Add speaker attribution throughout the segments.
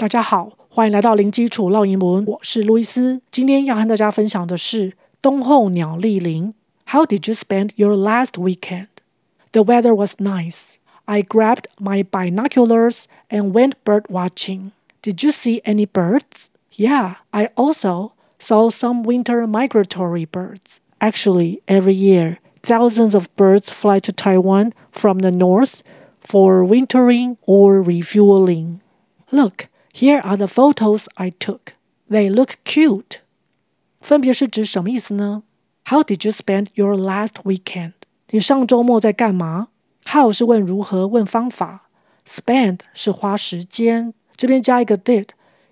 Speaker 1: 大家好，欢迎来到零基础绕英文，我是路易斯。今天要和大家分享的是冬候鸟莅临。How did you spend your last weekend? The weather was nice. I grabbed my binoculars and went bird watching. Did you see any birds? Yeah, I also saw some winter migratory birds. Actually, every year, thousands of birds fly to Taiwan from the north for wintering or refueling. Look. Here are the photos I took. They look cute. 分别是指什么意思呢？How did you spend your last weekend? 你上周末在干嘛？How 是问如何，问方法。Spend 是花时间，这边加一个 did，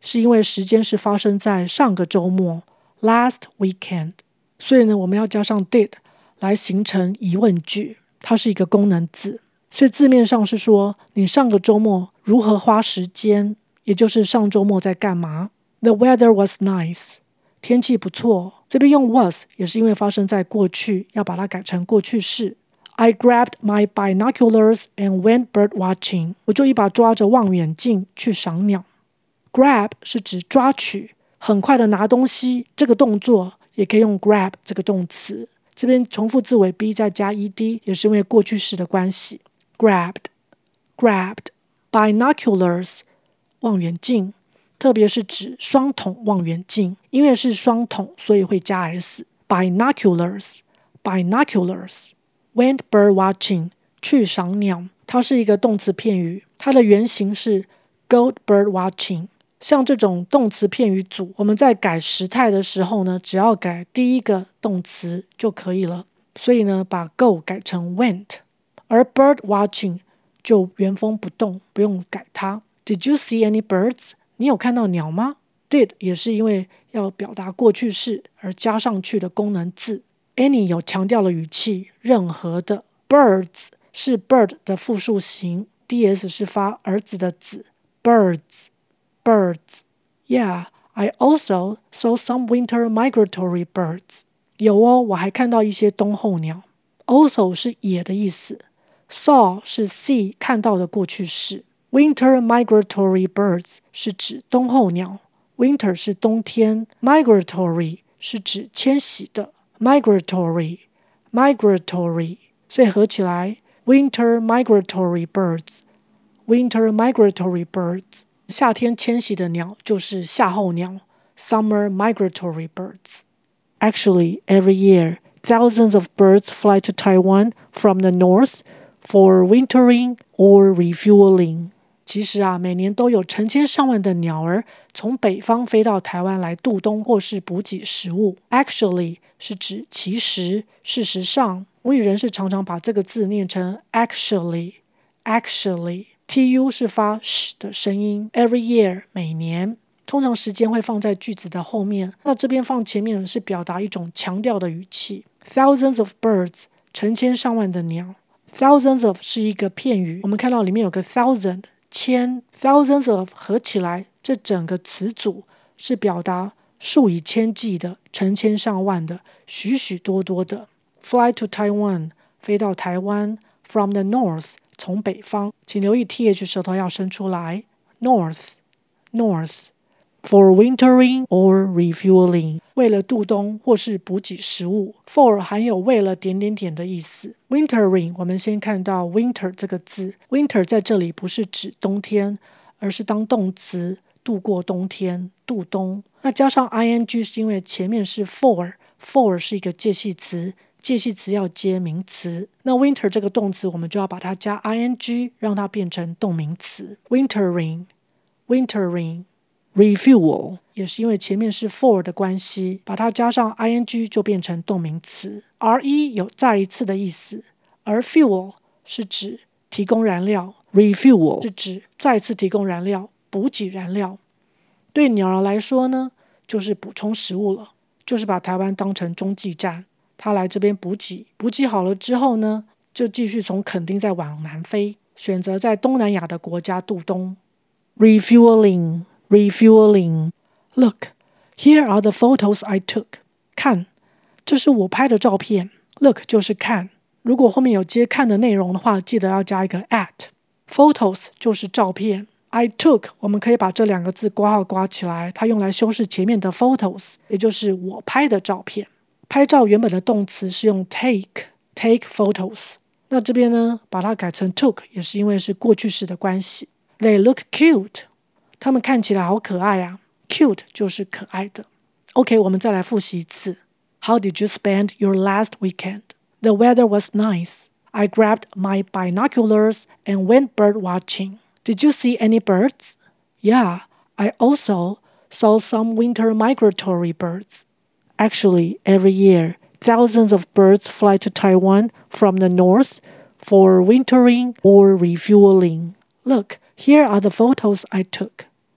Speaker 1: 是因为时间是发生在上个周末，last weekend。所以呢，我们要加上 did 来形成疑问句，它是一个功能字。所以字面上是说你上个周末如何花时间。也就是上周末在干嘛？The weather was nice，天气不错。这边用 was 也是因为发生在过去，要把它改成过去式。I grabbed my binoculars and went bird watching。我就一把抓着望远镜去赏鸟。Grab 是指抓取，很快的拿东西，这个动作也可以用 grab 这个动词。这边重复字尾 b 再加 ed，也是因为过去式的关系。Grabbed，grabbed binoculars。望远镜，特别是指双筒望远镜，因为是双筒，所以会加 s。Binoculars, binoculars. Went bird watching，去赏鸟，它是一个动词片语，它的原型是 go bird watching。像这种动词片语组，我们在改时态的时候呢，只要改第一个动词就可以了。所以呢，把 go 改成 went，而 bird watching 就原封不动，不用改它。Did you see any birds？你有看到鸟吗？Did 也是因为要表达过去式而加上去的功能字。Any 有强调的语气，任何的。Birds 是 bird 的复数形，ds 是发儿子的子。Birds，birds。Yeah，I also saw some winter migratory birds。有哦，我还看到一些冬候鸟。Also 是也的意思。Saw 是 see 看到的过去式。Winter migratory birds 是指冬候鸟，Winter 是冬天，Migratory 是指迁徙的，Migratory，Migratory，所以合起来，Winter migratory birds，Winter migratory birds，夏天迁徙的鸟就是夏候鸟，Summer migratory birds。Actually, every year, thousands of birds fly to Taiwan from the north for wintering or refueling. 其实啊，每年都有成千上万的鸟儿从北方飞到台湾来度冬或是补给食物。Actually 是指其实、事实上。母语人士常常把这个字念成 actually。Actually，tu 是发 sh 的声音。Every year 每年，通常时间会放在句子的后面。那这边放前面是表达一种强调的语气。Thousands of birds 成千上万的鸟。Thousands of 是一个片语，我们看到里面有个 thousand。千 thousands of 合起来，这整个词组是表达数以千计的、成千上万的、许许多多的。Fly to Taiwan 飞到台湾，from the north 从北方，请留意 th 舌头要伸出来。North north for wintering or refueling 为了度冬或是补给食物。For 含有为了点点点的意思。Wintering 我们先看到 winter 这个字，winter 在这里不是指冬天，而是当动词度过冬天、度冬。那加上 ing 是因为前面是 for，for 是一个介系词，介系词要接名词。那 winter 这个动词我们就要把它加 ing，让它变成动名词。Wintering wintering Refuel 也是因为前面是 for 的关系，把它加上 ing 就变成动名词。re 有再一次的意思，而 fuel 是指提供燃料，refuel 是指再次提供燃料，补给燃料。对鸟儿来说呢，就是补充食物了，就是把台湾当成中继站，它来这边补给，补给好了之后呢，就继续从垦丁再往南飞，选择在东南亚的国家度冬。Refueling Refueling. Look, here are the photos I took. 看，这是我拍的照片。Look 就是看。如果后面有接看的内容的话，记得要加一个 at。Photos 就是照片。I took，我们可以把这两个字括号括起来，它用来修饰前面的 photos，也就是我拍的照片。拍照原本的动词是用 take，take photos。那这边呢，把它改成 took，也是因为是过去式的关系。They look cute，他们看起来好可爱啊。Cute 就是可爱的。OK，我们再来复习一次。How did you spend your last weekend? The weather was nice. I grabbed my binoculars and went bird watching. Did you see any birds? Yeah, I also saw some winter migratory birds. Actually, every year, thousands of birds fly to Taiwan from the north for wintering or refueling. Look, here are the photos I took.